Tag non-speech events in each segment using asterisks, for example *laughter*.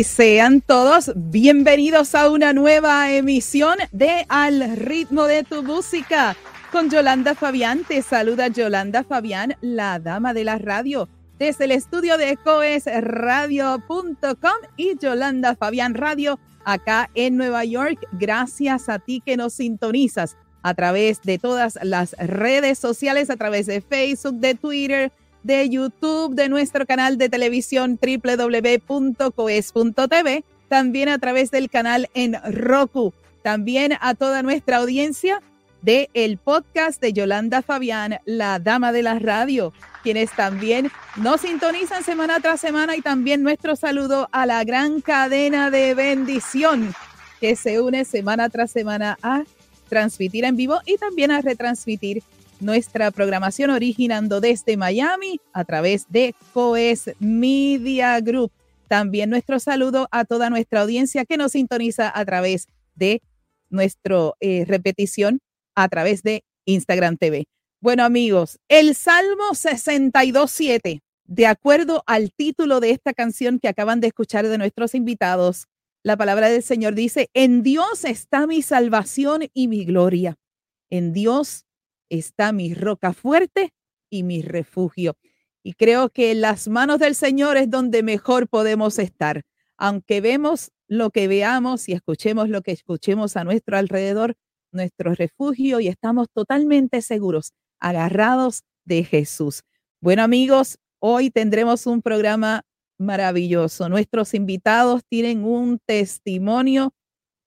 Sean todos bienvenidos a una nueva emisión de Al ritmo de tu música. Con Yolanda Fabián, te saluda Yolanda Fabián, la dama de la radio, desde el estudio de coesradio.com y Yolanda Fabián Radio acá en Nueva York. Gracias a ti que nos sintonizas a través de todas las redes sociales, a través de Facebook, de Twitter, de YouTube, de nuestro canal de televisión www.coes.tv, también a través del canal en Roku, también a toda nuestra audiencia de el podcast de Yolanda Fabián, la dama de la radio, quienes también nos sintonizan semana tras semana y también nuestro saludo a la gran cadena de bendición que se une semana tras semana a transmitir en vivo y también a retransmitir nuestra programación originando desde Miami a través de Coes Media Group. También nuestro saludo a toda nuestra audiencia que nos sintoniza a través de nuestra eh, repetición a través de Instagram TV. Bueno amigos, el Salmo 62.7, de acuerdo al título de esta canción que acaban de escuchar de nuestros invitados, la palabra del Señor dice, en Dios está mi salvación y mi gloria. En Dios está mi roca fuerte y mi refugio. Y creo que en las manos del Señor es donde mejor podemos estar. Aunque vemos lo que veamos y escuchemos lo que escuchemos a nuestro alrededor, nuestro refugio y estamos totalmente seguros, agarrados de Jesús. Bueno amigos, hoy tendremos un programa maravilloso. Nuestros invitados tienen un testimonio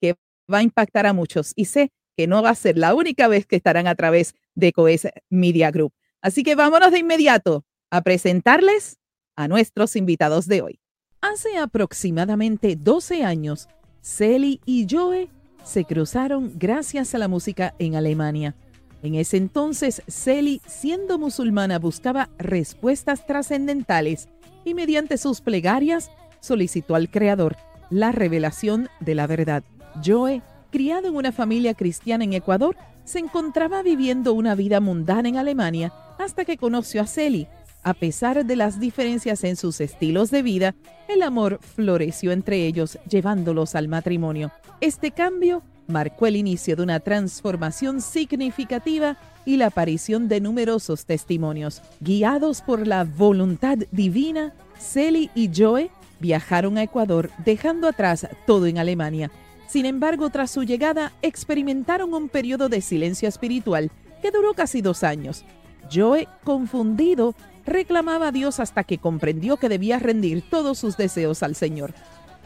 que va a impactar a muchos y sé que no va a ser la única vez que estarán a través de Coes Media Group. Así que vámonos de inmediato a presentarles a nuestros invitados de hoy. Hace aproximadamente 12 años, Celi y Joe se cruzaron gracias a la música en Alemania. En ese entonces, Celi, siendo musulmana, buscaba respuestas trascendentales y mediante sus plegarias solicitó al Creador la revelación de la verdad. Joe, criado en una familia cristiana en Ecuador, se encontraba viviendo una vida mundana en Alemania hasta que conoció a Celi. A pesar de las diferencias en sus estilos de vida, el amor floreció entre ellos, llevándolos al matrimonio. Este cambio marcó el inicio de una transformación significativa y la aparición de numerosos testimonios. Guiados por la voluntad divina, Celi y Joe viajaron a Ecuador, dejando atrás todo en Alemania. Sin embargo, tras su llegada, experimentaron un periodo de silencio espiritual que duró casi dos años. Joe, confundido, reclamaba a Dios hasta que comprendió que debía rendir todos sus deseos al Señor.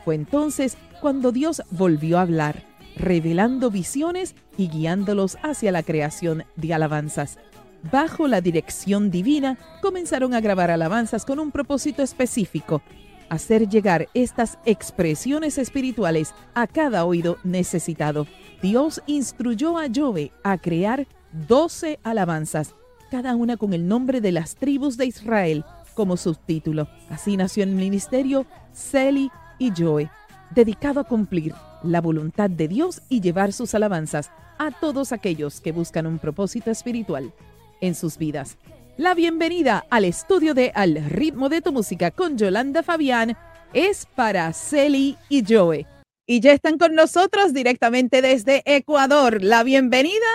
Fue entonces cuando Dios volvió a hablar revelando visiones y guiándolos hacia la creación de alabanzas. Bajo la dirección divina, comenzaron a grabar alabanzas con un propósito específico, hacer llegar estas expresiones espirituales a cada oído necesitado. Dios instruyó a Jobe a crear 12 alabanzas, cada una con el nombre de las tribus de Israel como subtítulo. Así nació el ministerio Celi y Joe, dedicado a cumplir la voluntad de Dios y llevar sus alabanzas a todos aquellos que buscan un propósito espiritual en sus vidas. La bienvenida al estudio de Al ritmo de tu música con Yolanda Fabián es para Celi y Joe. Y ya están con nosotros directamente desde Ecuador. La bienvenida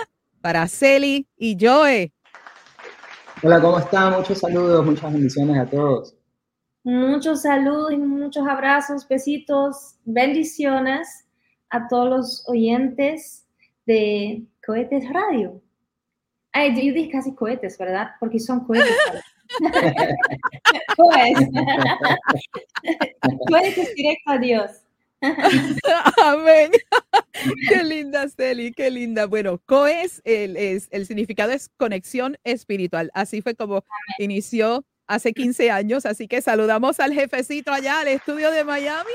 para Celi y Joe. Hola, ¿cómo están? Muchos saludos, muchas bendiciones a todos. Muchos saludos y muchos abrazos, besitos, bendiciones a todos los oyentes de Cohetes Radio. Ay, yo dije casi cohetes, ¿verdad? Porque son cohetes. pues, *laughs* cohetes directo a Dios. *laughs* Amén. qué linda, Celi, qué linda. Bueno, COES, el, es, el significado es conexión espiritual. Así fue como inició hace 15 años. Así que saludamos al jefecito allá al estudio de Miami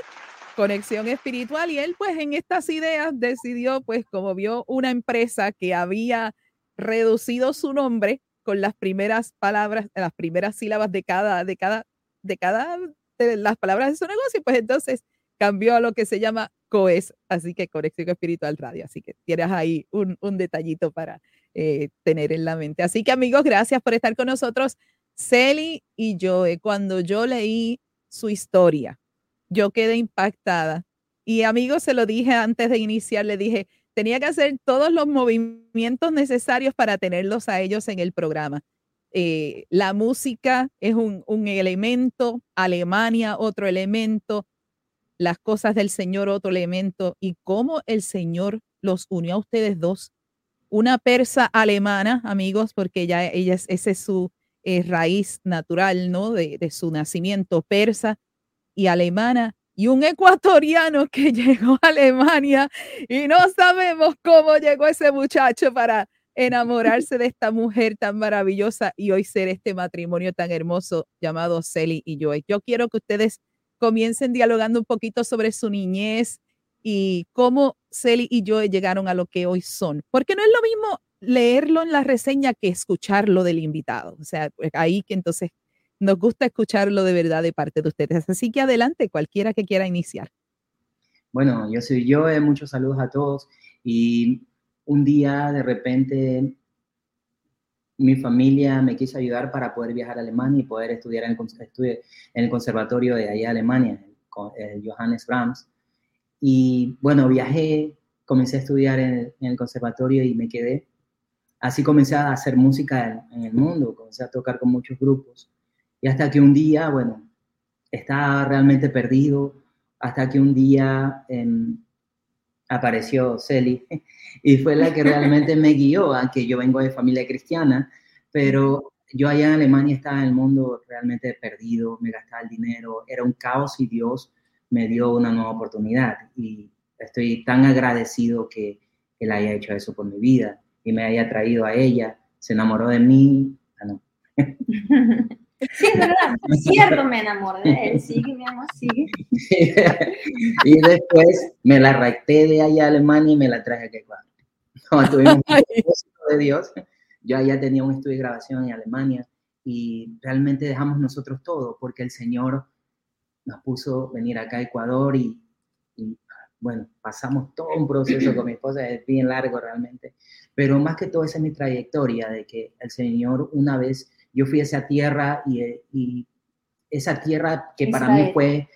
conexión espiritual y él pues en estas ideas decidió pues como vio una empresa que había reducido su nombre con las primeras palabras, las primeras sílabas de cada, de cada, de cada de las palabras de su negocio, pues entonces cambió a lo que se llama COES, así que Conexión Espiritual Radio, así que tienes ahí un, un detallito para eh, tener en la mente. Así que amigos, gracias por estar con nosotros. Celi y yo, cuando yo leí su historia, yo quedé impactada. Y amigos, se lo dije antes de iniciar, le dije, tenía que hacer todos los movimientos necesarios para tenerlos a ellos en el programa. Eh, la música es un, elemento, Alemania otro elemento, las cosas del Señor otro elemento, y cómo el Señor los unió a ustedes dos. Una persa alemana, amigos, porque ya ella es, esa es su eh, raíz natural, ¿no? De su nacimiento persa y alemana y un ecuatoriano *laughs* que llegó a Alemania y no sabemos cómo llegó ese muchacho para enamorarse de esta mujer tan maravillosa y hoy ser este matrimonio tan hermoso llamado Celi y Joy. Yo quiero que ustedes comiencen dialogando un poquito sobre su niñez y cómo Celi y Joy llegaron a lo que hoy son, porque no es lo mismo leerlo en la reseña que escucharlo del invitado. O sea, ahí que entonces nos gusta escucharlo de verdad de parte de ustedes. Así que adelante, cualquiera que quiera iniciar. Bueno, yo soy yo, eh, muchos saludos a todos. Y un día de repente mi familia me quiso ayudar para poder viajar a Alemania y poder estudiar en el, conservatorio de allá Alemania, el Johannes Brahms. Y bueno, viajé, comencé a estudiar en el, conservatorio y me quedé. Así comencé a hacer música en, el mundo, comencé a tocar con muchos grupos. Y hasta que un día, bueno, estaba realmente perdido, hasta que un día em, apareció Celi *laughs* y fue la que realmente me guió, aunque yo vengo de familia cristiana, pero yo allá en Alemania estaba en el mundo realmente perdido, me gastaba el dinero, era un caos y Dios me dio una nueva oportunidad y estoy tan agradecido que Él haya hecho eso por mi vida y me haya traído a ella, se enamoró de mí. Ah, no. *laughs* Sí, es verdad, es cierto, me enamoré de él, sigue, mi amor, sigue. *laughs* y después me la recté de allá a Alemania y me la traje aquí a Ecuador. No, tuvimos un *laughs* de Dios. Yo allá tenía un estudio de grabación en Alemania y realmente dejamos nosotros todo porque el Señor nos puso venir acá a Ecuador y, y bueno, pasamos todo un proceso con mi esposa, es bien largo realmente, pero más que todo esa es mi trayectoria de que el Señor una vez yo fui a esa tierra y, esa tierra que para mí, fue,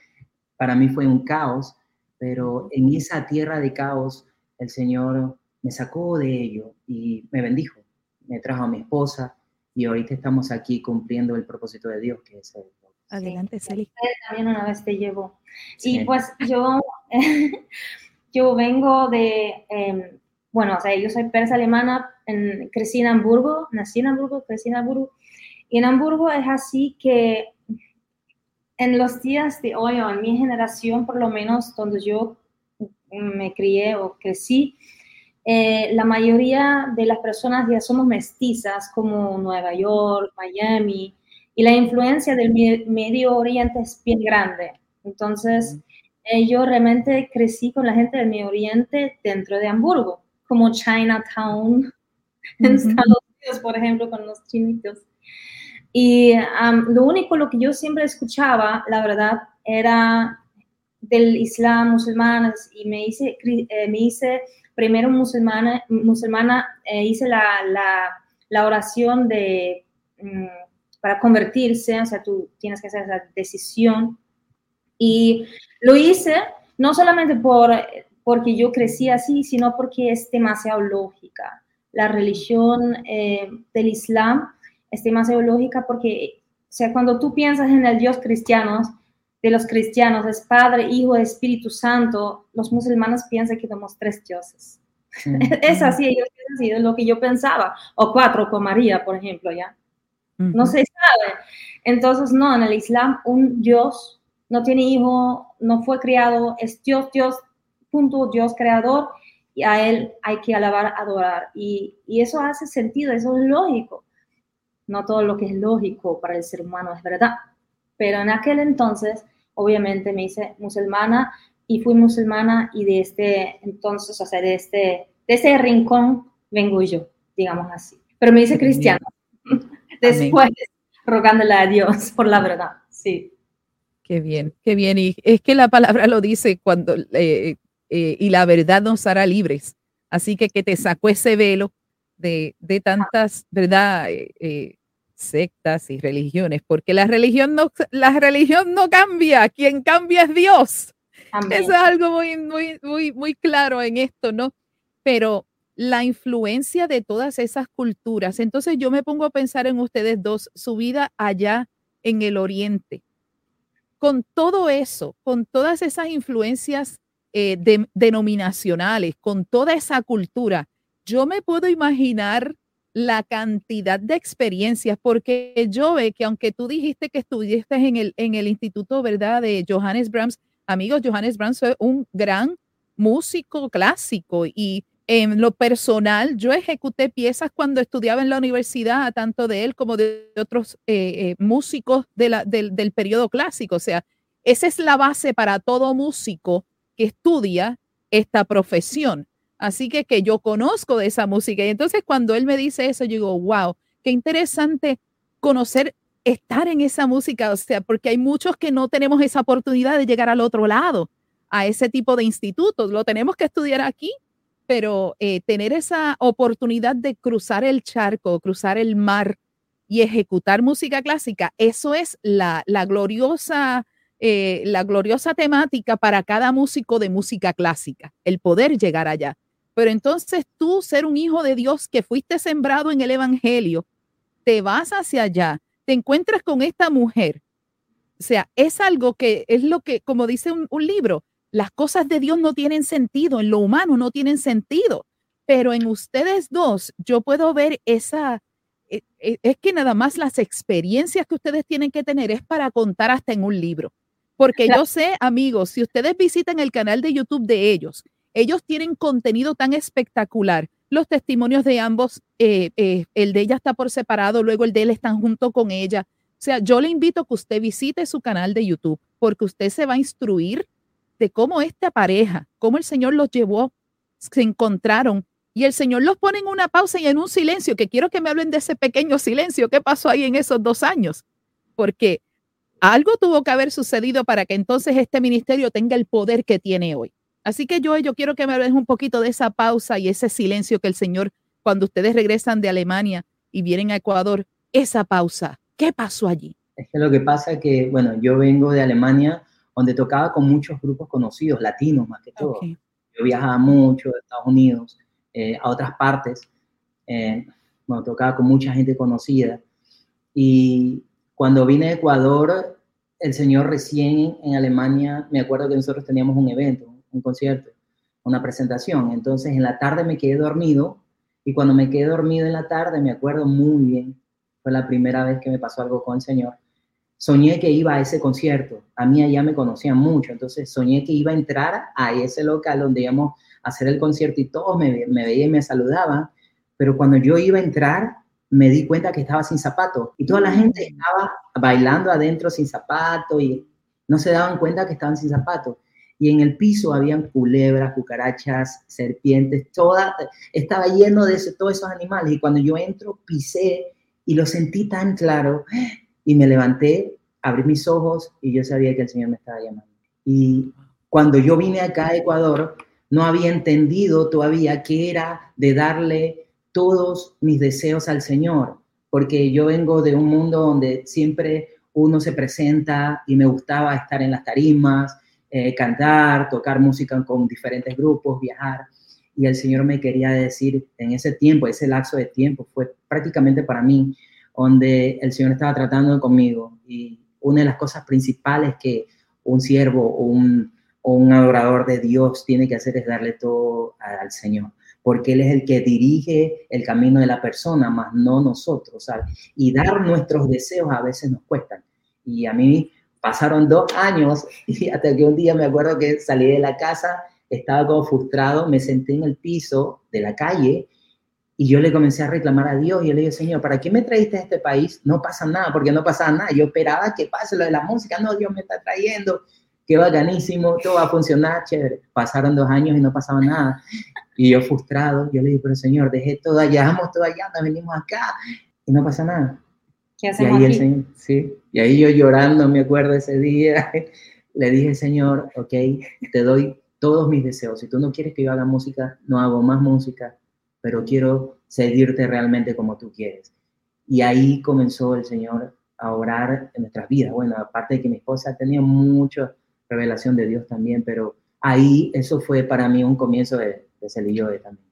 para mí fue un caos, pero en esa tierra de caos el Señor me sacó de ello y me bendijo, me trajo a mi esposa y ahorita estamos aquí cumpliendo el propósito de Dios, que es el... Adelante, Sally. También una vez te llevo. Y pues yo, *laughs* yo vengo de, em, bueno, o sea, yo soy persa alemana, en, crecí en Hamburgo, nací en Hamburgo, crecí en Hamburgo, y en Hamburgo es así que en los días de hoy, o en mi generación, por lo menos donde yo me crié o crecí, eh, la mayoría de las personas ya somos mestizas, como Nueva York, Miami, y la influencia del Medio Oriente es bien grande. Entonces, eh, yo realmente crecí con la gente del Medio Oriente dentro de Hamburgo, como Chinatown, en Estados Unidos, por ejemplo, con los chinitos. Y lo único lo que yo siempre escuchaba, la verdad, era del Islam, musulmanes, y me hice, eh, me hice primero musulmana, musulmana eh, hice la, la, la, oración de, mm, para convertirse, o sea, tú tienes que hacer esa decisión. Y lo hice no solamente por, porque yo crecí así, sino porque es demasiado lógica. La religión eh, del Islam es más lógica porque, o sea, cuando tú piensas en el Dios cristiano, de los cristianos, es Padre, Hijo, Espíritu Santo, los musulmanes piensan que somos tres dioses. *laughs* es así, ellos así, es lo que yo pensaba, o cuatro con María, por ejemplo, ¿ya? No se sabe. Entonces, no, en el Islam un Dios no tiene hijo, no fue criado, es Dios, Dios, punto, Dios creador, y a Él hay que alabar, adorar. Y, y eso hace sentido, eso es lógico. No todo lo que es lógico para el ser humano es verdad. Pero en aquel entonces, obviamente me hice musulmana y fui musulmana y de este entonces, o sea, de este, de ese rincón vengo yo, digamos así. Pero me hice cristiana. *laughs* Después, rogándole a Dios *laughs* por la verdad, sí. Qué bien, qué bien. Y es que la palabra lo dice cuando, eh, eh, y la verdad nos hará libres. Así que que te sacó ese velo de, tantas, ¿verdad? Eh, eh, sectas y religiones, porque la religión no, la religión no cambia, quien cambia es Dios. Eso es algo muy, muy, muy, muy claro en esto, ¿no? Pero la influencia de todas esas culturas, entonces yo me pongo a pensar en ustedes dos, su vida allá en el oriente. Con todo eso, con todas esas influencias eh, denominacionales, con toda esa cultura, yo me puedo imaginar la cantidad de experiencias, porque yo ve que aunque tú dijiste que estudiaste en el, en el instituto, ¿verdad?, de Johannes Brahms, amigos, Johannes Brahms fue un gran músico clásico y en lo personal, yo ejecuté piezas cuando estudiaba en la universidad, tanto de él como de otros eh, eh, músicos del, del periodo clásico. O sea, esa es la base para todo músico que estudia esta profesión. Así que que yo conozco de esa música. Y entonces cuando él me dice eso, yo digo, wow, qué interesante conocer, estar en esa música. O sea, porque hay muchos que no tenemos esa oportunidad de llegar al otro lado, a ese tipo de institutos. Lo tenemos que estudiar aquí, pero eh, tener esa oportunidad de cruzar el charco, cruzar el mar y ejecutar música clásica, eso es la, la gloriosa eh, la gloriosa temática para cada músico de música clásica, el poder llegar allá. Pero entonces tú, ser un hijo de Dios que fuiste sembrado en el Evangelio, te vas hacia allá, te encuentras con esta mujer. O sea, es algo que es lo que, como dice un, un libro, las cosas de Dios no tienen sentido, en lo humano no tienen sentido, pero en ustedes dos yo puedo ver esa, e, e, es que nada más las experiencias que ustedes tienen que tener es para contar hasta en un libro. Porque yo sé, amigos, si ustedes visitan el canal de YouTube de ellos, ellos tienen contenido tan espectacular. Los testimonios de ambos, eh, eh, el de ella está por separado, luego el de él están junto con ella. O sea, yo le invito a que usted visite su canal de YouTube porque usted se va a instruir de cómo esta pareja, cómo el Señor los llevó, se encontraron y el Señor los pone en una pausa y en un silencio, que quiero que me hablen de ese pequeño silencio, qué pasó ahí en esos dos años, porque algo tuvo que haber sucedido para que entonces este ministerio tenga el poder que tiene hoy. Así que yo, yo quiero que me hables un poquito de esa pausa y ese silencio que el Señor, cuando ustedes regresan de Alemania y vienen a Ecuador, esa pausa, ¿qué pasó allí? Es que lo que pasa es que, bueno, yo vengo de Alemania, donde tocaba con muchos grupos conocidos, latinos más que todo. Yo viajaba mucho a Estados Unidos, eh, a otras partes, eh, bueno, tocaba con mucha gente conocida. Y cuando vine a Ecuador, el señor recién en Alemania, me acuerdo que nosotros teníamos un evento, un concierto, una presentación. Entonces en la tarde me quedé dormido y cuando me quedé dormido en la tarde, me acuerdo muy bien, fue la primera vez que me pasó algo con el señor. Soñé que iba a ese concierto. A mí allá me conocían mucho, entonces soñé que iba a entrar a ese local donde íbamos a hacer el concierto y todos me, me veían y me saludaban. Pero cuando yo iba a entrar, me di cuenta que estaba sin zapatos y toda la gente estaba bailando adentro sin zapatos y no se daban cuenta que estaban sin zapatos. Y en el piso habían culebras, cucarachas, serpientes, toda, estaba lleno de todos esos animales. Y cuando yo entro, pisé y lo sentí tan claro y me levanté, abrí mis ojos y yo sabía que el Señor me estaba llamando. Y cuando yo vine acá a Ecuador, no había entendido todavía qué era de darle todos mis deseos al Señor, porque yo vengo de un mundo donde siempre uno se presenta y me gustaba estar en las tarimas, eh, cantar, tocar música con diferentes grupos, viajar. Y el Señor me quería decir en ese tiempo, ese lapso de tiempo, fue prácticamente para mí, donde el Señor estaba tratando conmigo. Y una de las cosas principales que un siervo o un, o un adorador de Dios tiene que hacer es darle todo al Señor porque Él es el que dirige el camino de la persona, más no nosotros, ¿sabes? Y dar nuestros deseos a veces nos cuestan. Y a mí pasaron dos años *laughs* y hasta que un día me acuerdo que salí de la casa, estaba como frustrado, me senté en el piso de la calle y yo le comencé a reclamar a Dios y le dije, Señor, ¿para qué me traíste a este país? No pasa nada, porque no pasaba nada. Yo esperaba que pase lo de la música, no, Dios me está trayendo, qué bacanísimo, todo va a funcionar, chévere. Pasaron dos años y no pasaba nada. Y yo frustrado, yo le dije, pero Señor, dejé todo allá, dejamos todo allá, nos venimos acá y no pasa nada. ¿Qué hacemos y ahí aquí? El señor, sí, y ahí yo llorando, me acuerdo ese día, *laughs* le dije, Señor, ok, te doy todos mis deseos. Si tú no quieres que yo haga música, no hago más música, pero quiero seguirte realmente como tú quieres. Y ahí comenzó el Señor a orar en nuestras vidas. Bueno, aparte de que mi esposa ha tenido mucha revelación de Dios también, pero ahí eso fue para mí un comienzo de, de Celi Joe también.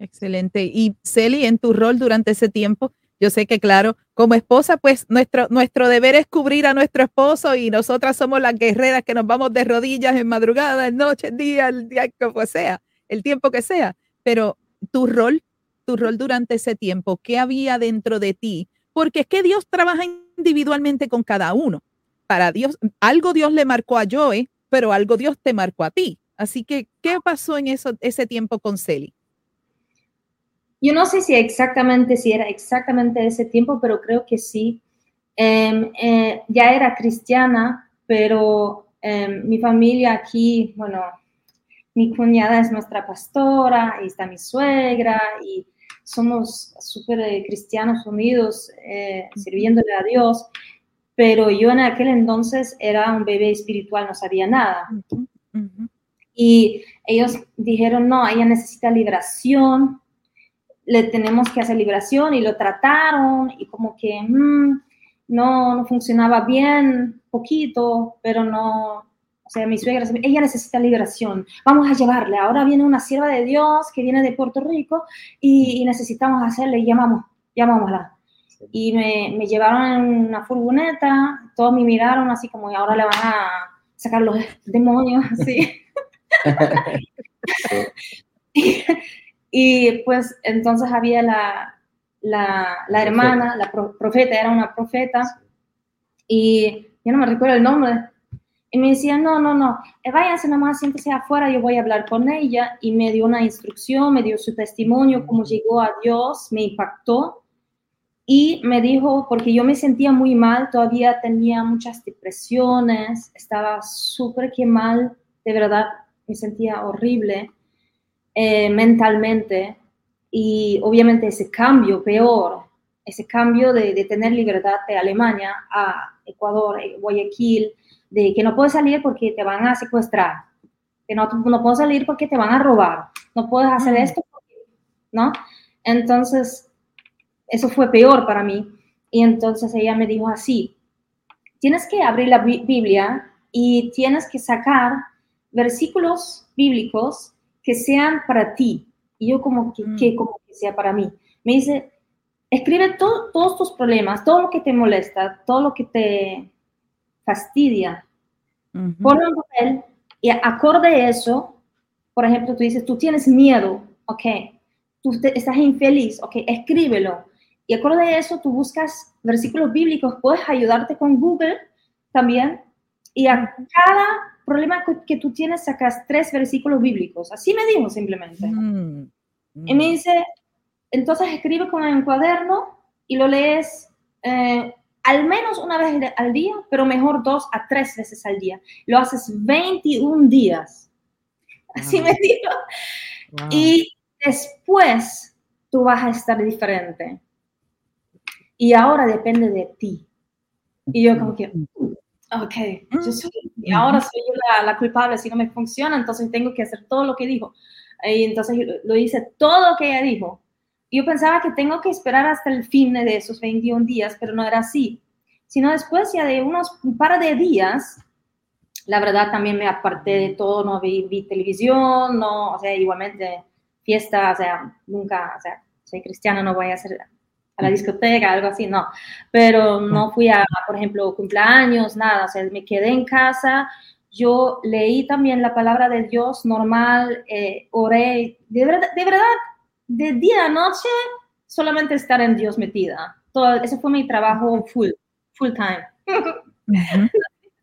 Excelente. Y Celi, en tu rol durante ese tiempo, yo sé que, claro, como esposa, pues nuestro, nuestro deber es cubrir a nuestro esposo y nosotras somos las guerreras que nos vamos de rodillas en madrugada, en noche, en día, el día que sea, el tiempo que sea. Pero tu rol, tu rol durante ese tiempo, ¿qué había dentro de ti? Porque es que Dios trabaja individualmente con cada uno. Para Dios, algo Dios le marcó a Joe, pero algo Dios te marcó a ti. Así que, ¿qué pasó en eso, ese tiempo con Celi? Yo no sé si exactamente, si era exactamente ese tiempo, pero creo que sí. Eh, eh, ya era cristiana, pero eh, mi familia aquí, bueno, mi cuñada es nuestra pastora, y está mi suegra, y somos súper eh, cristianos unidos, eh, sirviéndole a Dios, pero yo en aquel entonces era un bebé espiritual, no sabía nada. Y ellos dijeron, no, ella necesita liberación, le tenemos que hacer liberación y lo trataron y como que mm, no, no funcionaba bien, poquito, pero no, o sea, mi suegra, ella necesita liberación, vamos a llevarle, ahora viene una sierva de Dios que viene de Puerto Rico y, necesitamos hacerle, llamamos, llamámosla. Y me, me, llevaron en una furgoneta, todos me miraron así como, y ahora le van a sacar los demonios, *laughs* así. *laughs* *laughs* y, pues entonces había la, la, la hermana, la profeta, era una profeta, y yo no me recuerdo el nombre, y me decía, no, no, no, eh, váyanse nomás, siéntese afuera, yo voy a hablar con ella, y me dio una instrucción, me dio su testimonio, cómo llegó a Dios, me impactó, y me dijo, porque yo me sentía muy mal, todavía tenía muchas depresiones, estaba súper que mal, de verdad, me sentía horrible eh, mentalmente y obviamente ese cambio peor, ese cambio de, tener libertad de Alemania a Ecuador, eh, Guayaquil, de que no puedes salir porque te van a secuestrar, que no, no puedes salir porque te van a robar, no puedes hacer mm. esto, ¿no? Entonces, eso fue peor para mí. Y entonces ella me dijo así, tienes que abrir la Biblia y tienes que sacar versículos bíblicos que sean para ti. Y yo como que, mm. como que sea para mí. Me dice, escribe todos tus problemas, todo lo que te molesta, todo lo que te fastidia. Ponlo en papel y acorde eso, por ejemplo, tú dices, tú tienes miedo, ok, tú estás infeliz, ok, escríbelo. Y acorde eso, tú buscas versículos bíblicos, puedes ayudarte con Google también. Y a cada problema que tú tienes, sacas tres versículos bíblicos. Así me dijo simplemente. Mm, y me mm. dice, entonces escribe con un cuaderno y lo lees eh, al menos una vez al día, pero mejor dos a tres veces al día. Lo haces 21 días. Así me dijo. Y después tú vas a estar diferente. Y ahora depende de ti. Y yo como que, ok, yo soy, y ahora soy yo la, culpable si no me funciona, entonces tengo que hacer todo lo que dijo. Y entonces lo hice todo lo que ella dijo. Yo pensaba que tengo que esperar hasta el fin de esos 21 días, pero no era así. Sino después ya de unos un par de días, la verdad también me aparté de todo, no vi, vi televisión, no, o sea, igualmente fiesta, o sea, nunca, o sea, soy cristiana, no voy a hacer a la discoteca, algo así, no. Pero no fui a, por ejemplo, cumpleaños, nada, o sea, me quedé en casa. Yo leí también la palabra de Dios normal, eh, oré, de verdad, de verdad, de día a noche, solamente estar en Dios metida. Todo, ese fue mi trabajo full, full time. *laughs*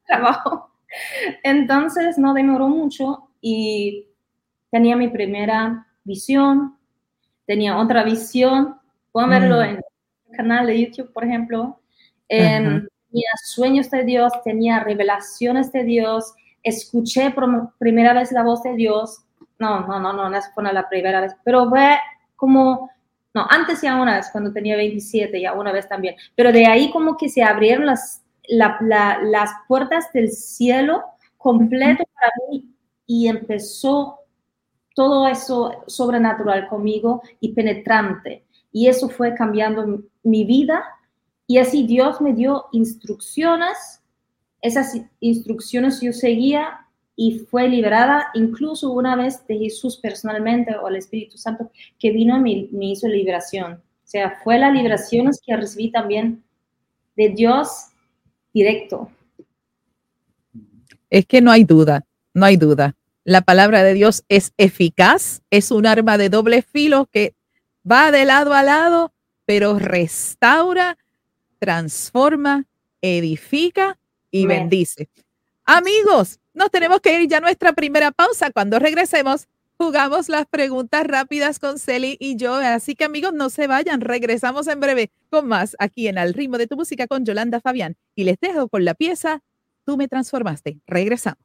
trabajo. Entonces, no demoró mucho y tenía mi primera visión, tenía otra visión Pueden verlo mm. en el canal de YouTube, por ejemplo. tenía sueños de Dios, tenía revelaciones de Dios, escuché por primera vez la voz de Dios. No, no, no, no, no fue la primera vez, pero fue como, no, antes ya una vez, cuando tenía 27, ya una vez también. Pero de ahí como que se abrieron las, las puertas del cielo completo para mí y empezó todo eso sobrenatural conmigo y penetrante y eso fue cambiando mi vida y así Dios me dio instrucciones, esas instrucciones yo seguía y fue liberada incluso una vez de Jesús personalmente o el Espíritu Santo que vino y me, hizo liberación. O sea, fue la liberación que recibí también de Dios directo. Es que no hay duda, no hay duda. La palabra de Dios es eficaz, es un arma de doble filo que va de lado a lado, pero restaura, transforma, edifica y bendice. Amigos, nos tenemos que ir ya a nuestra primera pausa. Cuando regresemos, jugamos las preguntas rápidas con Celi y yo. Así que amigos, no se vayan. Regresamos en breve con más aquí en Al ritmo de tu música con Yolanda Fabián. Y les dejo con la pieza Tú me transformaste. Regresamos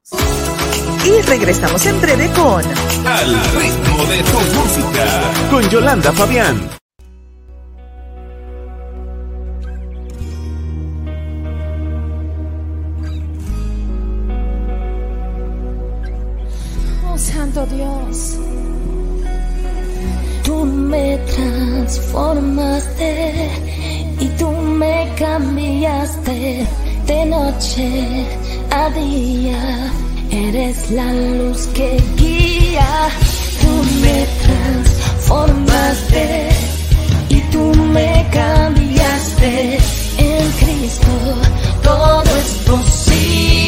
y regresamos en breve con Al ritmo de tu música con Yolanda Fabián. Oh Santo Dios, tú me transformaste y tú me cambiaste de noche a día Eres la luz que guía, tú me transformaste y tú me cambiaste. En Cristo todo es posible.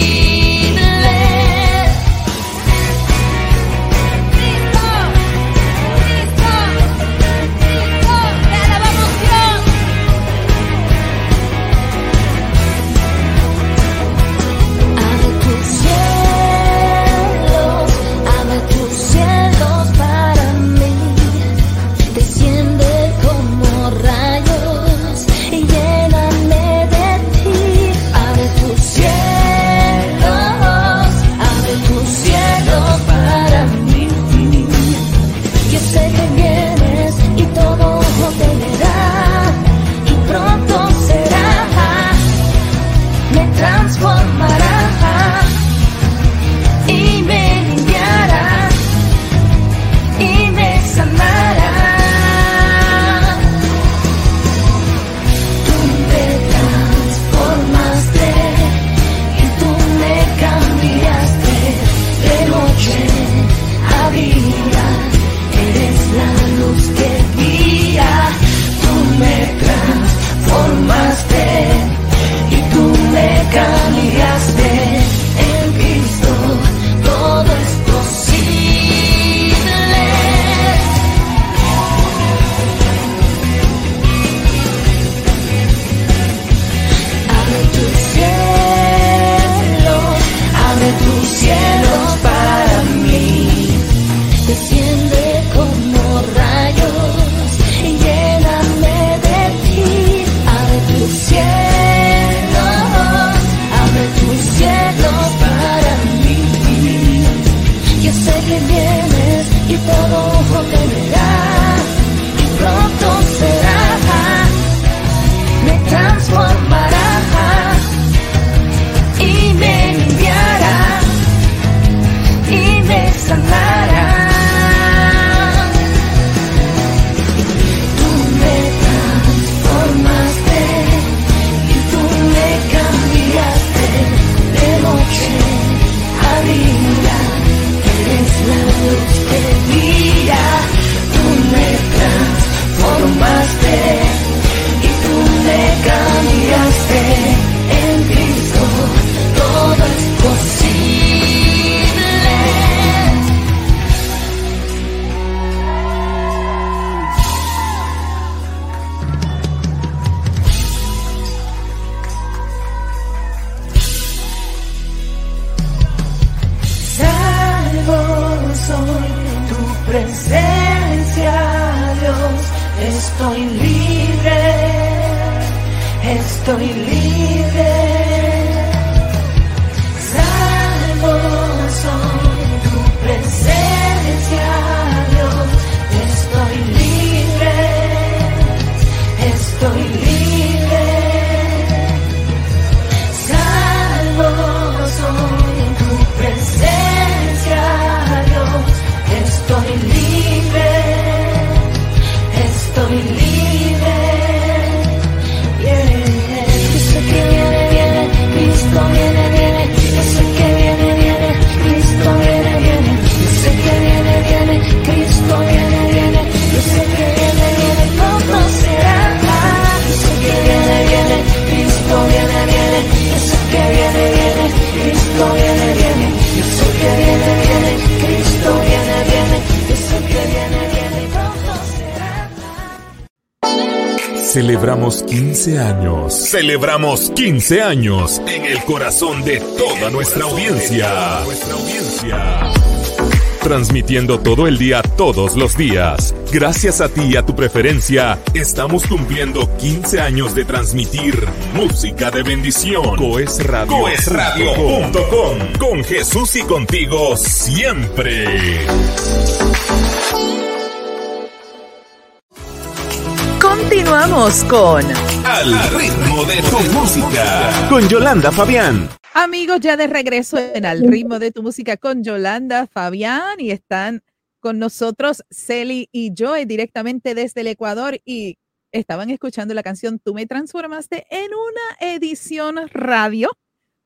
años. Celebramos 15 años en el corazón de toda nuestra audiencia. Transmitiendo todo el día, todos los días. Gracias a ti y a tu preferencia, estamos cumpliendo 15 años de transmitir música de bendición. Coesradio.com. Con Jesús y contigo siempre. Continuamos con Al ritmo de tu música. Con Yolanda Fabián. Amigos, ya de regreso en Al ritmo de tu música con Yolanda Fabián y están con nosotros Celi y Joe directamente desde el Ecuador y estaban escuchando la canción Tú me transformaste en una edición radio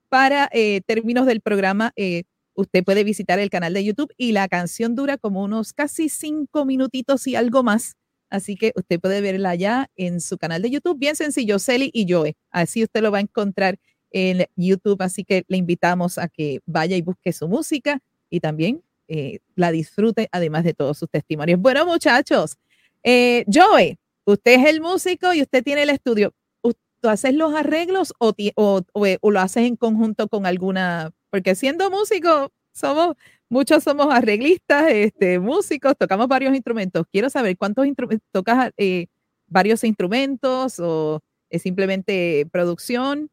para eh, términos del programa. eh, usted puede visitar el canal de YouTube y la canción dura como unos casi cinco minutitos y algo más. Así que usted puede verla ya en su canal de YouTube. Bien sencillo, Celi y Joe. Así usted lo va a encontrar en YouTube. Así que le invitamos a que vaya y busque su música y también eh, la disfrute, además de todos sus testimonios. Bueno, muchachos, eh, Joe, usted es el músico y usted tiene el estudio. ¿U- ¿Tú haces los arreglos o, o- o, o lo haces en conjunto con alguna? Porque siendo músico, somos, muchos somos arreglistas, este, músicos, tocamos varios instrumentos. Quiero saber cuántos instrumentos tocas, eh, varios instrumentos o es simplemente producción.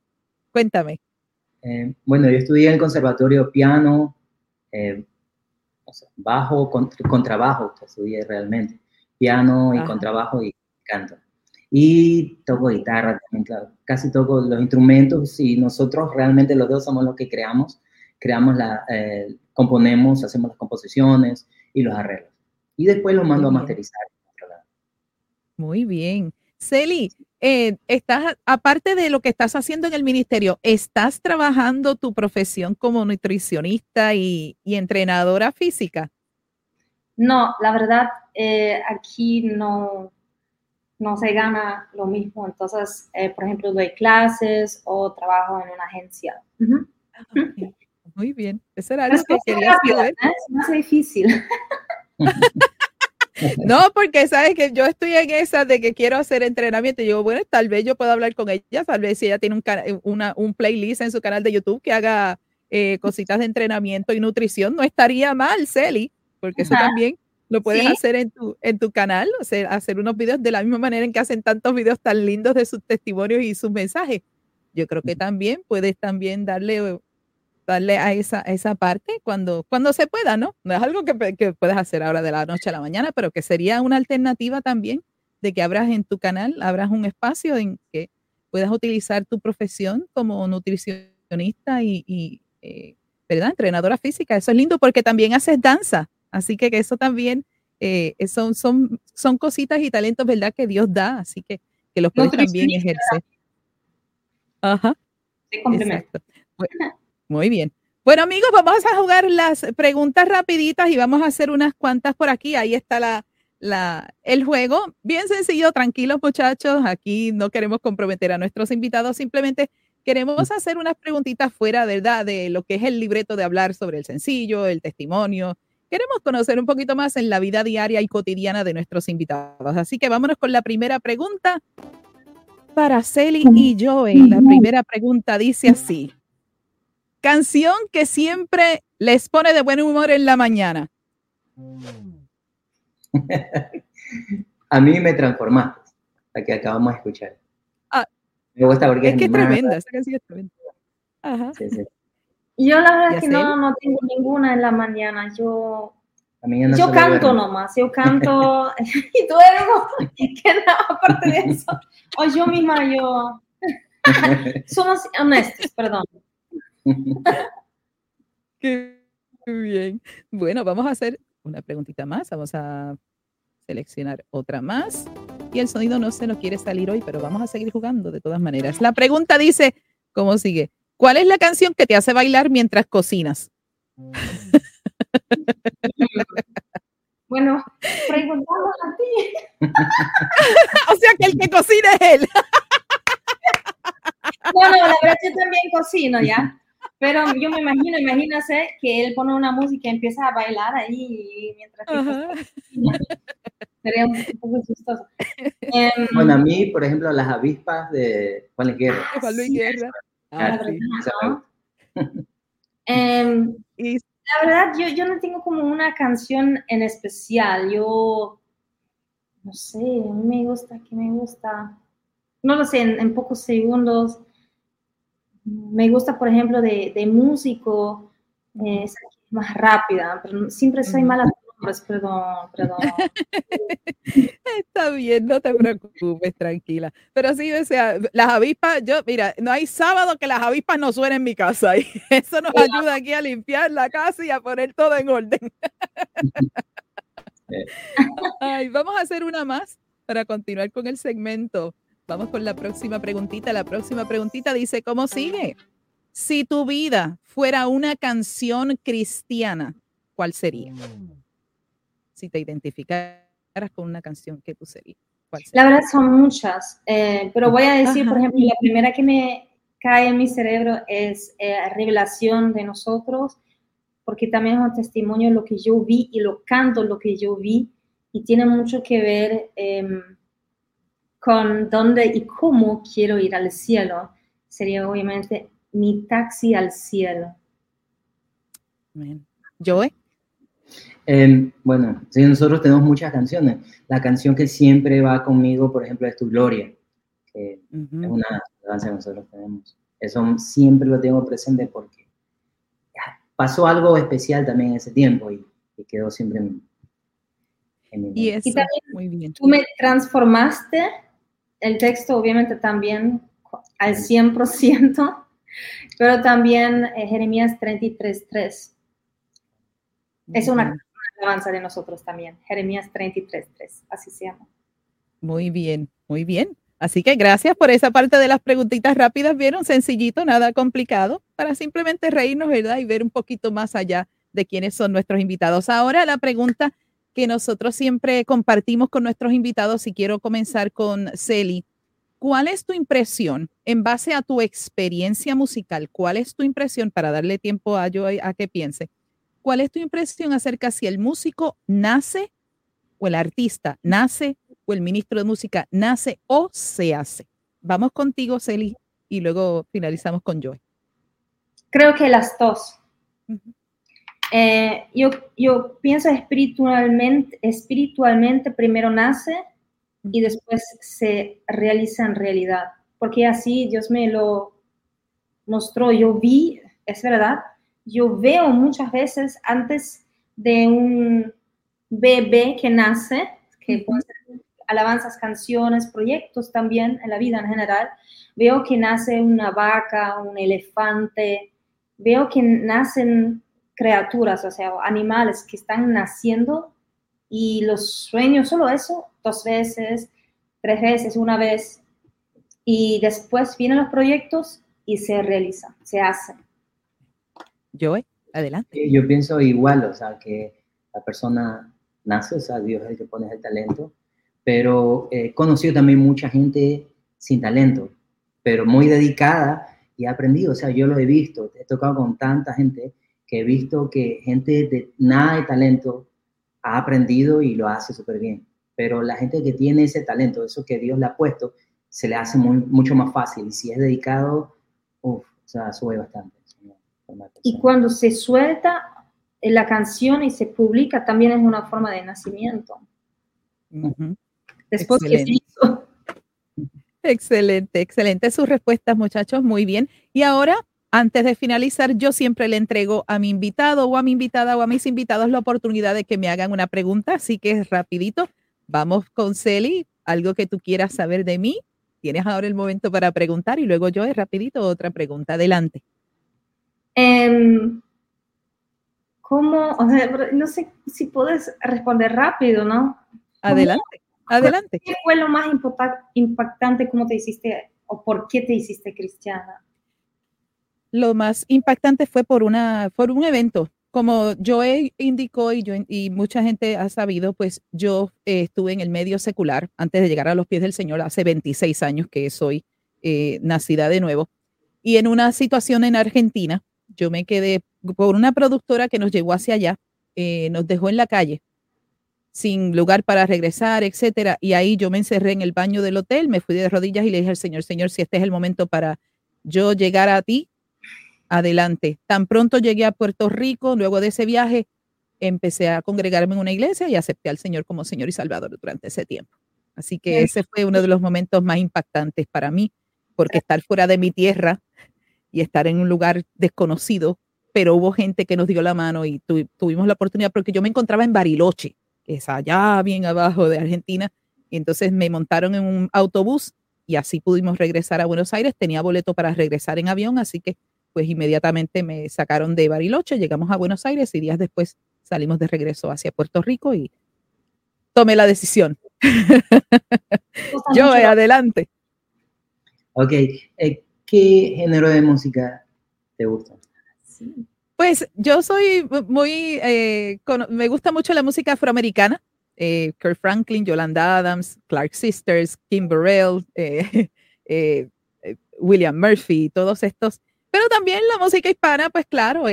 Cuéntame. Eh, bueno, yo estudié en el conservatorio piano, eh, o sea, bajo, con, contrabajo, que estudié realmente. Piano y Ajá. contrabajo y canto. Y toco guitarra también, claro. Casi toco los instrumentos y nosotros realmente los dos somos los que creamos, creamos la, eh, componemos, hacemos las composiciones y los arreglos. Y después los mando a masterizar. en otro lado. Muy bien. Celi, eh, estás, aparte de lo que estás haciendo en el ministerio, ¿estás trabajando tu profesión como nutricionista y, y entrenadora física? No, la verdad, eh, aquí no, no se gana lo mismo. Entonces, eh, por ejemplo, doy clases o trabajo en una agencia. Ok, Muy bien. Eso era algo Es que quería saber. ¿eh? Es más difícil. *laughs* No, porque sabes que yo estoy en esa de que quiero hacer entrenamiento. Y yo, bueno, tal vez yo pueda hablar con ella, tal vez si ella tiene un, cana- una, un playlist en su canal de YouTube que haga eh, cositas de entrenamiento y nutrición, no estaría mal, Celi, porque eso también lo puedes Sí. hacer en tu, en tu canal, o sea, hacer unos videos de la misma manera en que hacen tantos videos tan lindos de sus testimonios y sus mensajes. Yo creo que también puedes también darle darle a esa, a esa parte cuando, cuando se pueda, ¿no? No es algo que, que puedes hacer ahora de la noche a la mañana, pero que sería una alternativa también de que abras en tu canal, abras un espacio en que puedas utilizar tu profesión como nutricionista y, y, eh, ¿verdad? Entrenadora física. Eso es lindo porque también haces danza, así que que eso también eh, son, son, son cositas y talentos, ¿verdad? Que Dios da, así que, que los puedes también ejercer. Ajá. Se complementa. Exacto. *laughs* Muy bien. Bueno, amigos, vamos a jugar las preguntas rapiditas y vamos a hacer unas cuantas por aquí. Ahí está la, la, el juego. Bien sencillo, tranquilos muchachos. Aquí no queremos comprometer a nuestros invitados, simplemente queremos hacer unas preguntitas fuera, ¿verdad? De lo que es el libreto de hablar sobre el sencillo, el testimonio. Queremos conocer un poquito más en la vida diaria y cotidiana de nuestros invitados. Así que vámonos con la primera pregunta para Celi y Joey. La primera pregunta dice así. Canción que siempre les pone de buen humor en la mañana. *laughs* A mí me transformaste, la que acabamos de escuchar. Ah, me gusta porque Es que es tremenda, esa canción es tremenda. Ajá. Sí, sí. Yo la verdad es que no, no tengo ninguna en la mañana. Yo, no yo canto nomás, yo *laughs* canto *laughs* y duermo. Y que no, aparte de eso. O yo misma, yo. Somos honestos, perdón. *laughs* Qué bien. Bueno, vamos a hacer una preguntita más. Vamos a seleccionar otra más. Y el sonido no se nos quiere salir hoy, pero vamos a seguir jugando de todas maneras. La pregunta dice, ¿cómo sigue? ¿Cuál es la canción que te hace bailar mientras cocinas? *laughs* Bueno, preguntamos a ti. *laughs* o sea que el que cocina es él. Bueno, la verdad yo también cocino, ¿ya? Pero yo me imagino, imagínese que él pone una música y empieza a bailar ahí mientras que Ajá. Sería un poco chistoso. Em, Bueno, a mí, por ejemplo, las avispas de Juan Luis Guerra. Juan Luis Guerra. Ah, Ah, sí. *laughs* em, Y la verdad, yo, yo no tengo como una canción en especial. Yo, no sé, a mí me gusta, ¿qué me gusta? No lo sé, en, en pocos segundos. Me gusta, por ejemplo, de, de músico, eh, más rápida, pero siempre soy mala nombres, perdón, perdón. *laughs* Está bien, no te preocupes, tranquila. Pero sí, o sea, las avispas, yo, mira, no hay sábado que las avispas no suenen en mi casa y *laughs* eso nos ayuda aquí a limpiar la casa y a poner todo en orden. *laughs* Ay, vamos a hacer una más para continuar con el segmento. Vamos con la próxima preguntita. La próxima preguntita dice, ¿cómo sigue? Si tu vida fuera una canción cristiana, ¿cuál sería? Si te identificaras con una canción, ¿qué tú serías? ¿Cuál La sería? verdad son muchas, eh, pero voy a decir, por ejemplo, la primera que me cae en mi cerebro es eh, Revelación de nosotros, porque también es un testimonio de lo que yo vi y lo canto lo que yo vi y tiene mucho que ver em, con dónde y cómo quiero ir al cielo. Sería obviamente mi taxi al cielo. Joe, Eh, bueno, sí, nosotros tenemos muchas canciones. La canción que siempre va conmigo, por ejemplo, es Tu Gloria, que es Ujú. una danza que nosotros tenemos. Eso siempre lo tengo presente porque pasó algo especial también en ese tiempo y, y quedó siempre en, en mi y eso, también muy bien. Tú me transformaste el texto, obviamente también al 100%, pero también eh, Jeremías 33.3. Es una, una alabanza de nosotros también. Jeremías 33.3, así se llama. Muy bien, muy bien. Así que gracias por esa parte de las preguntitas rápidas. Vieron sencillito, nada complicado, para simplemente reírnos, ¿verdad? Y ver un poquito más allá de quiénes son nuestros invitados. Ahora la pregunta que nosotros siempre compartimos con nuestros invitados, y quiero comenzar con Celi. ¿Cuál es tu impresión en base a tu experiencia musical? ¿Cuál es tu impresión para darle tiempo a yo a que piense? ¿Cuál es tu impresión acerca si el músico nace o el artista nace o el ministro de música nace o se hace? Vamos contigo, Celi, y luego finalizamos con Joy. Creo que las dos. Eh, yo, yo pienso espiritualmente, espiritualmente primero nace y después se realiza en realidad, porque así Dios me lo mostró, yo vi, es verdad, yo veo muchas veces antes de un bebé que nace, que Ujú. puede ser alabanzas, canciones, proyectos también en la vida en general, veo que nace una vaca, un elefante, veo que nacen criaturas, o sea, animales que están naciendo y los sueños, solo eso, dos veces, tres veces, una vez, y después vienen los proyectos y se realizan, se hacen. Joy, adelante. Eh, Yo pienso igual, o sea, que la persona nace, o sea, Dios es el que pone el talento, pero he conocido también mucha gente sin talento, pero muy dedicada y he aprendido, o sea, yo lo he visto, he tocado con tanta gente que he visto que gente de nada de talento ha aprendido y lo hace súper bien, pero la gente que tiene ese talento, eso que Dios le ha puesto, se le hace muy, mucho más fácil y si es dedicado, uf, o sea, sube bastante. Y cuando se suelta eh, la canción y se publica, también es una forma de nacimiento. Después que se Excelente. hizo. Excelente, excelente sus respuestas, muchachos, muy bien. Y ahora, antes de finalizar, yo siempre le entrego a mi invitado o a mi invitada o a mis invitados la oportunidad de que me hagan una pregunta, así que rapidito, vamos con Celi, algo que tú quieras saber de mí. Tienes ahora el momento para preguntar y luego yo, rapidito, otra pregunta. Adelante. Em, ¿Cómo? O sea, no sé si puedes responder rápido, ¿no? Adelante, adelante. ¿Qué fue lo más impacta- impactante? ¿Cómo te hiciste o por qué te hiciste cristiana? Lo más impactante fue por una, por un evento. Como Joe indicó y, yo, y mucha gente ha sabido, pues yo eh, estuve en el medio secular antes de llegar a los pies del Señor hace 26 años que soy eh, nacida de nuevo. Y en una situación en Argentina, yo me quedé por una productora que nos llevó hacia allá, eh, nos dejó en la calle sin lugar para regresar, etcétera. Y ahí yo me encerré en el baño del hotel, me fui de rodillas y le dije al Señor, Señor, si este es el momento para yo llegar a ti, adelante. Tan pronto llegué a Puerto Rico, luego de ese viaje, empecé a congregarme en una iglesia y acepté al Señor como Señor y Salvador durante ese tiempo. Así que ese fue uno de los momentos más impactantes para mí, porque estar fuera de mi tierra y estar en un lugar desconocido, pero hubo gente que nos dio la mano y tuvimos la oportunidad, porque yo me encontraba en Bariloche, que es allá bien abajo de Argentina, y entonces me montaron en un autobús y así pudimos regresar a Buenos Aires. Tenía boleto para regresar en avión, así que pues inmediatamente me sacaron de Bariloche, llegamos a Buenos Aires y días después salimos de regreso hacia Puerto Rico y tomé la decisión. *laughs* Yo, adelante. Ok, eh, ¿qué género de música te gusta? Pues yo soy muy, eh, me gusta mucho la música afroamericana. Eh, Kurt Franklin, Yolanda Adams, Clark Sisters, Kim Burrell, *laughs* William Murphy, todos estos. Pero también la música hispana, pues claro,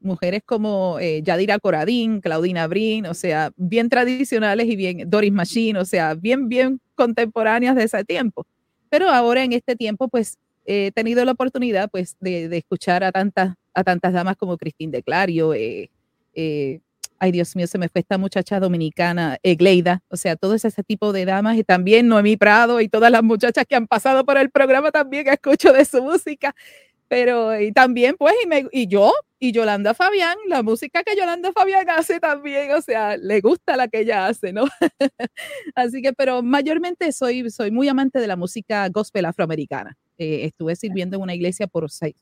mujeres como Yadira Coradín, Claudina Brin, o sea, bien tradicionales y bien, Doris Machine, o sea, bien, bien contemporáneas de ese tiempo. Pero ahora en este tiempo, pues he tenido la oportunidad pues de, de escuchar a tantas, a tantas damas como Cristín de Clario, eh, eh, ay Dios mío, se me fue esta muchacha dominicana, Egleida, o sea, todo ese tipo de damas y también Noemí Prado y todas las muchachas que han pasado por el programa también escucho de su música, pero y también pues y, me, y yo y Yolanda Fabián, la música que Yolanda Fabián hace también, o sea, le gusta la que ella hace, ¿no? *laughs* Así que, pero mayormente soy, soy muy amante de la música gospel afroamericana. Eh, estuve sirviendo en una iglesia por seis,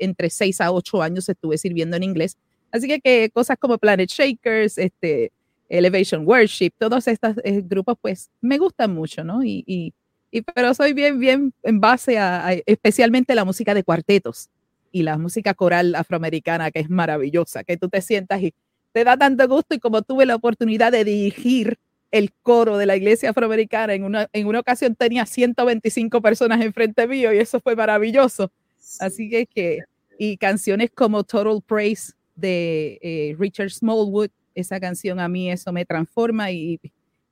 entre seis a ocho años estuve sirviendo en inglés. Así que, que cosas como Planet Shakers, este, Elevation Worship, todos estos eh, grupos, pues me gustan mucho, ¿no? Y, y, y, pero soy bien, bien en base a, a, especialmente la música de cuartetos y la música coral afroamericana, que es maravillosa, que tú te sientas y te da tanto gusto. Y como tuve la oportunidad de dirigir el coro de la iglesia afroamericana. En una, en una ocasión tenía 125 personas enfrente mío y eso fue maravilloso. Así que, que y canciones como Total Praise de eh, Richard Smallwood, esa canción a mí eso me transforma y,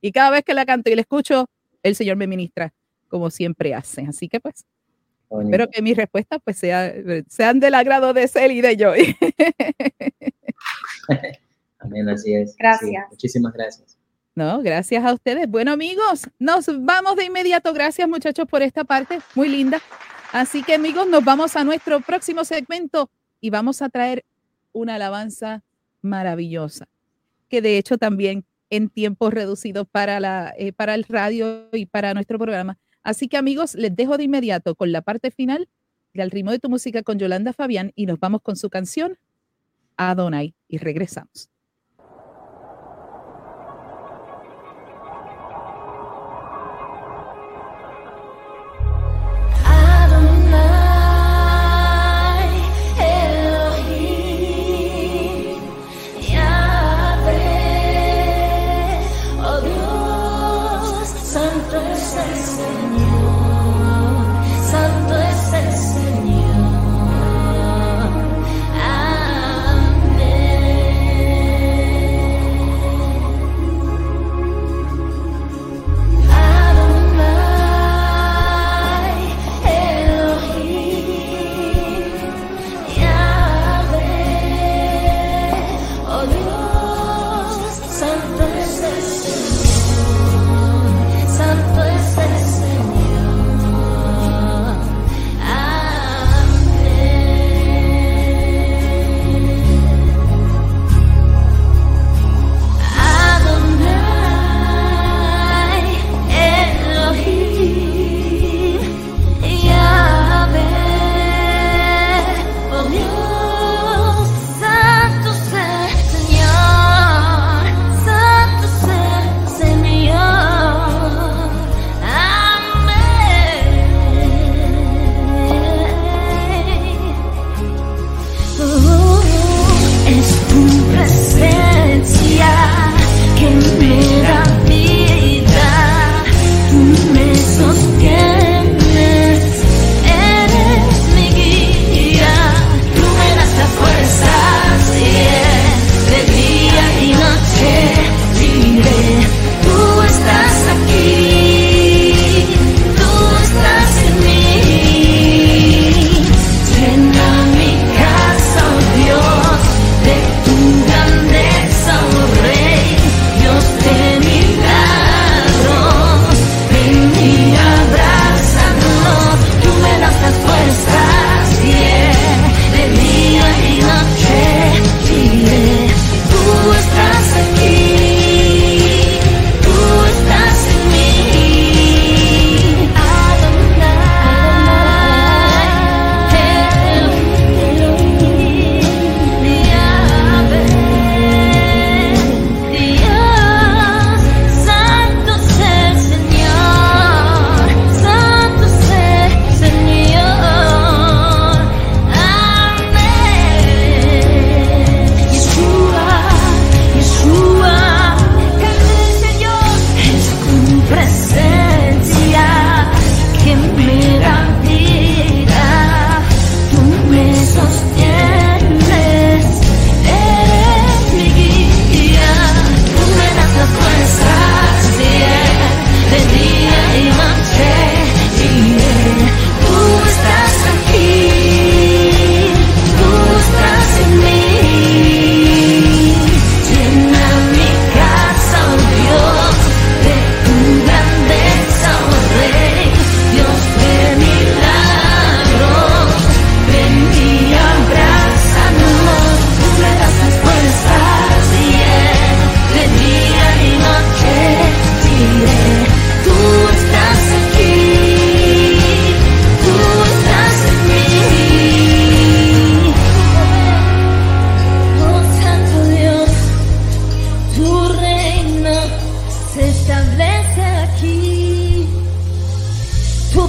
y cada vez que la canto y la escucho, el Señor me ministra como siempre hace. Así que pues, espero que mis respuestas pues sea, sean del agrado de Cel y de Joy. *laughs* Amén, así es. Gracias. Sí, muchísimas gracias. No, gracias a ustedes. Bueno, amigos, nos vamos de inmediato. Gracias, muchachos, por esta parte. Muy linda. Así que, amigos, nos vamos a nuestro próximo segmento y vamos a traer una alabanza maravillosa, que de hecho también en tiempos reducidos para, la, eh, para el radio y para nuestro programa. Así que, amigos, les dejo de inmediato con la parte final del ritmo de tu música con Yolanda Fabián y nos vamos con su canción Adonai y regresamos.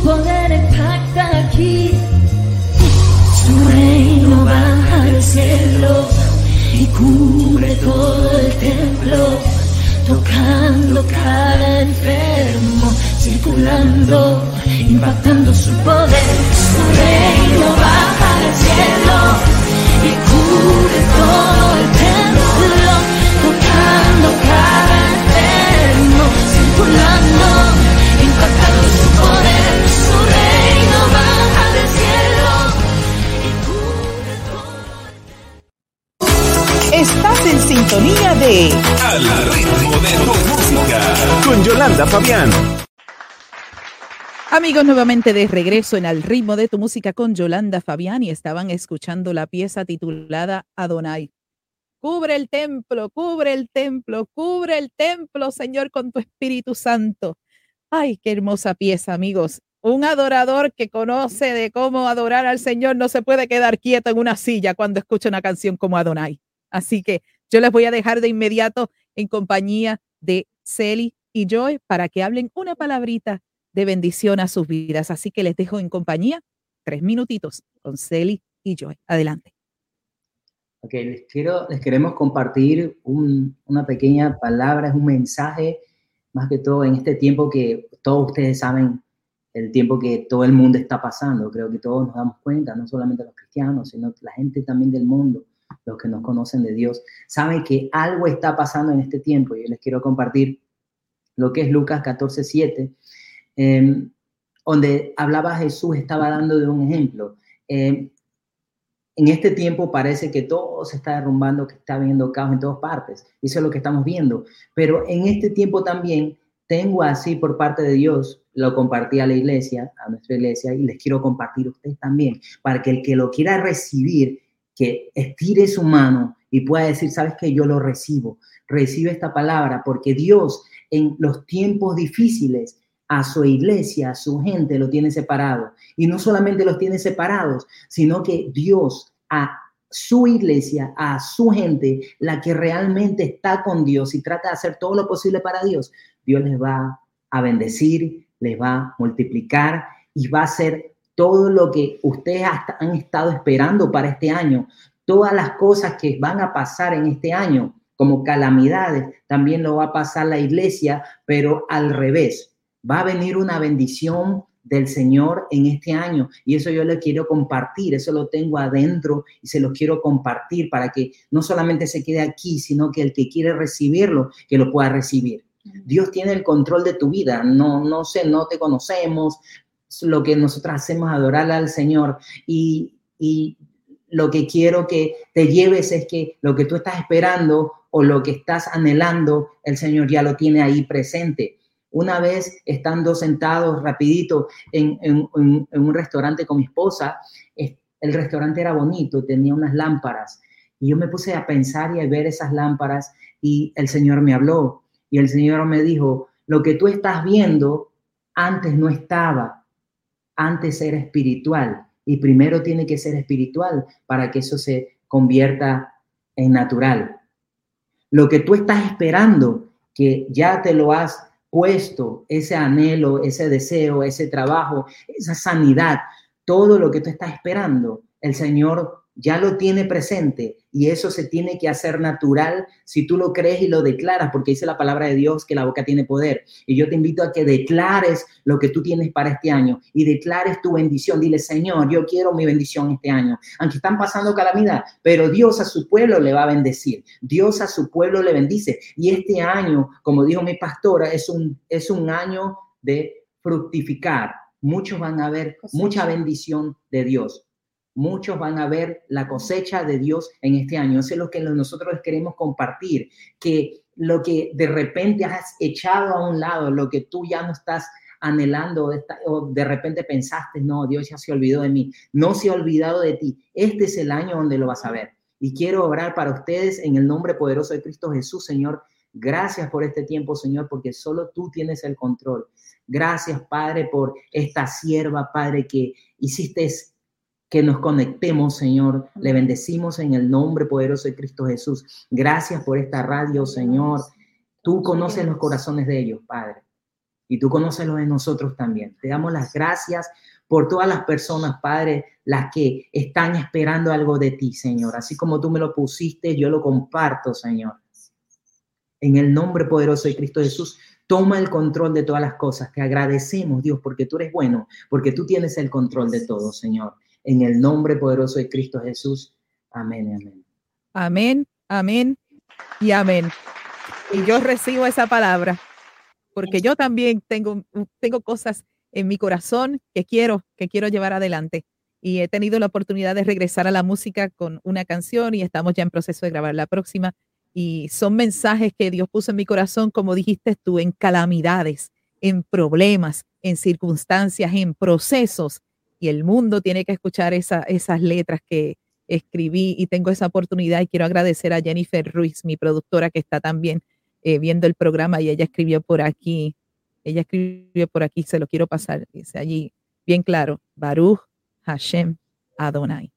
poder impacta aquí. Su reino baja al cielo y cubre todo el templo, tocando cada enfermo, circulando, impactando su poder. Su reino baja al cielo y cubre todo el templo, tocando cada enfermo, circulando. De Al ritmo de tu música. Con Yolanda Fabián. Amigos, nuevamente de regreso en Al ritmo de tu música con Yolanda Fabián y estaban escuchando la pieza titulada Adonai. Cubre el templo, cubre el templo, cubre el templo, Señor, con tu Espíritu Santo. Ay, qué hermosa pieza, amigos. Un adorador que conoce de cómo adorar al Señor no se puede quedar quieto en una silla cuando escucha una canción como Adonai. Así que yo les voy a dejar de inmediato en compañía de Celi y Joy para que hablen una palabrita de bendición a sus vidas. Así que les dejo en compañía tres minutitos con Celi y Joy. Adelante. Ok, les, quiero, les queremos compartir un- una pequeña palabra, es un mensaje, más que todo en este tiempo que todos ustedes saben, el tiempo que todo el mundo está pasando. Creo que todos nos damos cuenta, no solamente los cristianos, sino la gente también del mundo, los que nos conocen de Dios, saben que algo está pasando en este tiempo. Yo les quiero compartir lo que es Lucas 14, 7, eh, donde hablaba Jesús, estaba dando de un ejemplo. Eh, en este tiempo parece que todo se está derrumbando, que está habiendo caos en todas partes. Eso es lo que estamos viendo. Pero en este tiempo también tengo así por parte de Dios, lo compartí a la iglesia, a nuestra iglesia, y les quiero compartir a ustedes también, para que el que lo quiera recibir, que estire su mano y pueda decir, sabes que yo lo recibo, recibe esta palabra, porque Dios en los tiempos difíciles a su iglesia, a su gente, lo tiene separado. Y no solamente los tiene separados, sino que Dios a su iglesia, a su gente, la que realmente está con Dios y trata de hacer todo lo posible para Dios, Dios les va a bendecir, les va a multiplicar y va a hacer todo lo que ustedes hasta han estado esperando para este año. Todas las cosas que van a pasar en este año como calamidades, también lo va a pasar la iglesia, pero al revés. Va a venir una bendición del Señor en este año y eso yo le quiero compartir, eso lo tengo adentro y se lo quiero compartir para que no solamente se quede aquí, sino que el que quiere recibirlo, que lo pueda recibir. Dios tiene el control de tu vida, no, no sé, no te conocemos, lo que nosotros hacemos adorar al Señor. Y, y lo que quiero que te lleves es que lo que tú estás esperando o lo que estás anhelando, el Señor ya lo tiene ahí presente. Una vez estando sentados rapidito en, en- en- un restaurante con mi esposa, es- el restaurante era bonito, tenía unas lámparas. Y yo me puse a pensar y a ver esas lámparas y el Señor me habló. Y el Señor me dijo, lo que tú estás viendo antes no estaba, antes era espiritual y primero tiene que ser espiritual para que eso se convierta en natural. Lo que tú estás esperando, que ya te lo has puesto, ese anhelo, ese deseo, ese trabajo, esa sanidad, todo lo que tú estás esperando, el Señor ya lo tiene presente y eso se tiene que hacer natural si tú lo crees y lo declaras, porque dice la palabra de Dios que la boca tiene poder. Y yo te invito a que declares lo que tú tienes para este año y declares tu bendición. Dile, Señor, yo quiero mi bendición este año. Aunque están pasando calamidad, pero Dios a su pueblo le va a bendecir. Dios a su pueblo le bendice. Y este año, como dijo mi pastora, es un, es un año de fructificar. Muchos van a ver mucha bendición de Dios. Muchos van a ver la cosecha de Dios en este año. Eso es lo que nosotros queremos compartir, que lo que de repente has echado a un lado, lo que tú ya no estás anhelando o de repente pensaste, no, Dios ya se olvidó de mí, no se ha olvidado de ti. Este es el año donde lo vas a ver. Y quiero orar para ustedes en el nombre poderoso de Cristo Jesús, Señor. Gracias por este tiempo, Señor, porque solo tú tienes el control. Gracias, Padre, por esta sierva, Padre, que hiciste que nos conectemos, Señor. Le bendecimos en el nombre poderoso de Cristo Jesús. Gracias por esta radio, Señor. Tú conoces los corazones de ellos, Padre. Y tú conoces los de nosotros también. Te damos las gracias por todas las personas, Padre, las que están esperando algo de ti, Señor. Así como tú me lo pusiste, yo lo comparto, Señor. En el nombre poderoso de Cristo Jesús, toma el control de todas las cosas. Te agradecemos, Dios, porque tú eres bueno, porque tú tienes el control de todo, Señor. En el nombre poderoso de Cristo Jesús. Amén, amén. Amén, amén y amén. Y yo recibo esa palabra, porque yo también tengo, tengo cosas en mi corazón que quiero, que quiero llevar adelante. Y he tenido la oportunidad de regresar a la música con una canción y estamos ya en proceso de grabar la próxima. Y son mensajes que Dios puso en mi corazón, como dijiste tú, en calamidades, en problemas, en circunstancias, en procesos. Y el mundo tiene que escuchar esa, esas letras que, escribí y tengo esa oportunidad y quiero agradecer a Jennifer Ruiz, mi productora, que está también eh, viendo el programa y ella escribió por aquí, ella escribió por aquí, se lo quiero pasar, dice allí, bien claro, Baruch Hashem Adonai.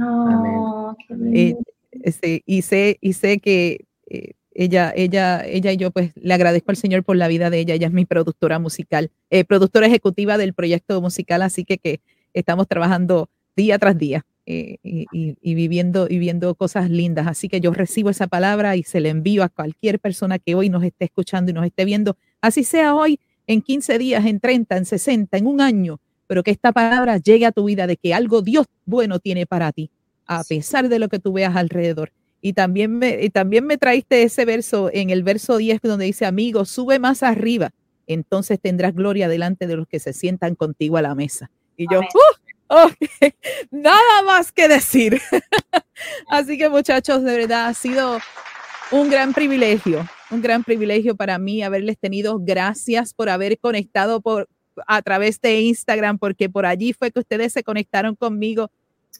Oh, qué Eh. Este, y sé, y sé que eh, ella, ella, ella y yo, pues le agradezco al Señor por la vida de ella. Ella es mi productora musical, eh, productora ejecutiva del proyecto musical, así que, que estamos trabajando día tras día eh, y, y- viviendo, y viendo cosas lindas. Así que yo recibo esa palabra y se la envío a cualquier persona que hoy nos esté escuchando y nos esté viendo, así sea hoy, en 15 días, en 30, en 60, en un año, pero que esta palabra llegue a tu vida de que algo Dios bueno tiene para ti, a pesar de lo que tú veas alrededor. Y también me, y también me traíste ese verso en el verso 10 donde dice, amigo, sube más arriba, entonces tendrás gloria delante de los que se sientan contigo a la mesa. Y yo. ¡uh! ok, *laughs* nada más que decir. *laughs* Así que muchachos, de verdad ha sido un gran privilegio, un gran privilegio para mí haberles tenido. Gracias por haber conectado por, a través de Instagram, porque por allí fue que ustedes se conectaron conmigo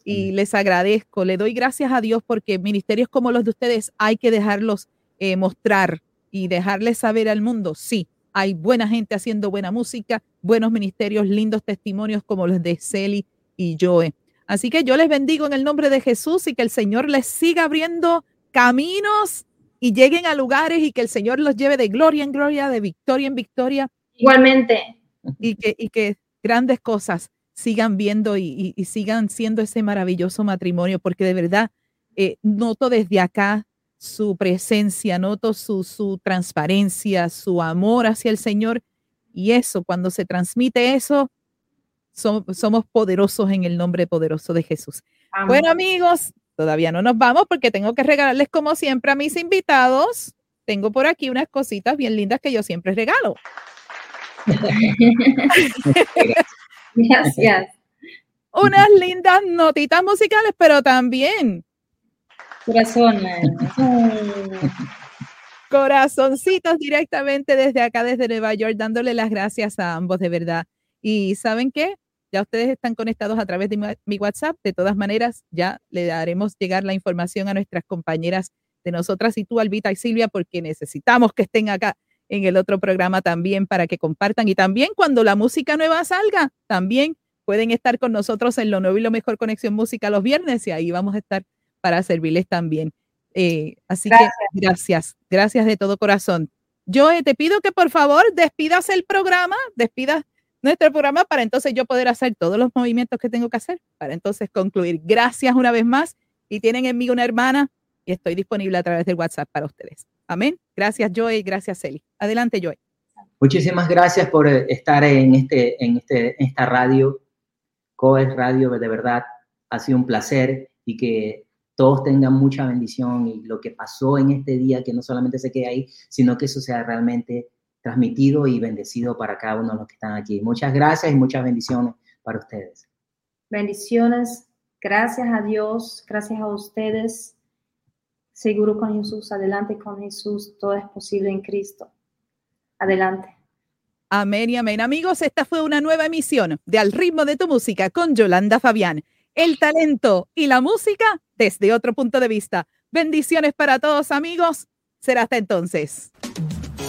y les agradezco. Le doy gracias a Dios porque ministerios como los de ustedes hay que dejarlos eh, mostrar y dejarles saber al mundo, sí, hay buena gente haciendo buena música, buenos ministerios, lindos testimonios como los de Celi y Joe. Así que yo les bendigo en el nombre de Jesús y que el Señor les siga abriendo caminos y lleguen a lugares y que el Señor los lleve de gloria en gloria, de victoria en victoria Igualmente. y que, y que grandes cosas sigan viendo y, y- y sigan siendo ese maravilloso matrimonio, porque de verdad eh, noto desde acá su presencia, noto su, su transparencia, su amor hacia el Señor. Y eso, cuando se transmite eso, som- somos poderosos en el nombre poderoso de Jesús. Amén. Bueno, amigos, todavía no nos vamos porque tengo que regalarles, como siempre, a mis invitados. Tengo por aquí unas cositas bien lindas que yo siempre regalo. *laughs* *laughs* Gracias. unas lindas notitas musicales, pero también Corazones. *laughs* Corazoncitos directamente desde acá, desde Nueva York, dándole las gracias a ambos de verdad. Y ¿saben qué? Ya ustedes están conectados a través de mi, WhatsApp. De todas maneras, ya le daremos llegar la información a nuestras compañeras de nosotras y tú, Albita y Silvia, porque necesitamos que estén acá en el otro programa también para que compartan. Y también cuando la música nueva salga, también pueden estar con nosotros en lo nuevo y lo mejor Conexión Música los viernes y ahí vamos a estar para servirles también. Eh, así Gracias. que gracias, gracias de todo corazón. Yo te pido que por favor despidas el programa, despidas nuestro programa para entonces yo poder hacer todos los movimientos que tengo que hacer para entonces concluir. Gracias una vez más y tienen en mí una hermana y estoy disponible a través del WhatsApp para ustedes. Amén. Gracias Joey, gracias Eli. Adelante Joey. Muchísimas gracias por eh, estar en, este, en este, esta radio, COES Radio, de verdad ha sido un placer y que todos tengan mucha bendición y lo que pasó en este día, que no solamente se quede ahí, sino que eso sea realmente transmitido y bendecido para cada uno de los que están aquí. Muchas gracias y muchas bendiciones para ustedes. Bendiciones. Gracias a Dios. Gracias a ustedes. Seguro con Jesús. Adelante con Jesús. Todo es posible en Cristo. Adelante. Amén y amén. Amigos, esta fue una nueva emisión de Al ritmo de tu música con Yolanda Fabián. El talento y la música desde otro punto de vista. Bendiciones para todos amigos. Será hasta entonces.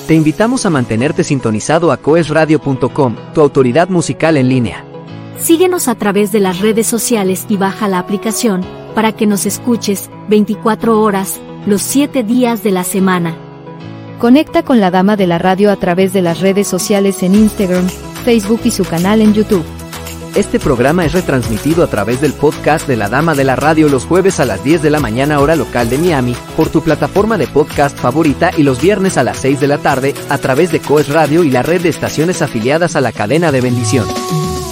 Te invitamos a mantenerte sintonizado a coesradio.com, tu autoridad musical en línea. Síguenos a través de las redes sociales y baja la aplicación para que nos escuches 24 horas, los 7 días de la semana. Conecta con la dama de la radio a través de las redes sociales en Instagram, Facebook y su canal en YouTube. Este programa es retransmitido a través del podcast de La Dama de la Radio los jueves a las 10 de la mañana hora local de Miami, por tu plataforma de podcast favorita y los viernes a las 6 de la tarde a través de Coes Radio y la red de estaciones afiliadas a la cadena de bendición.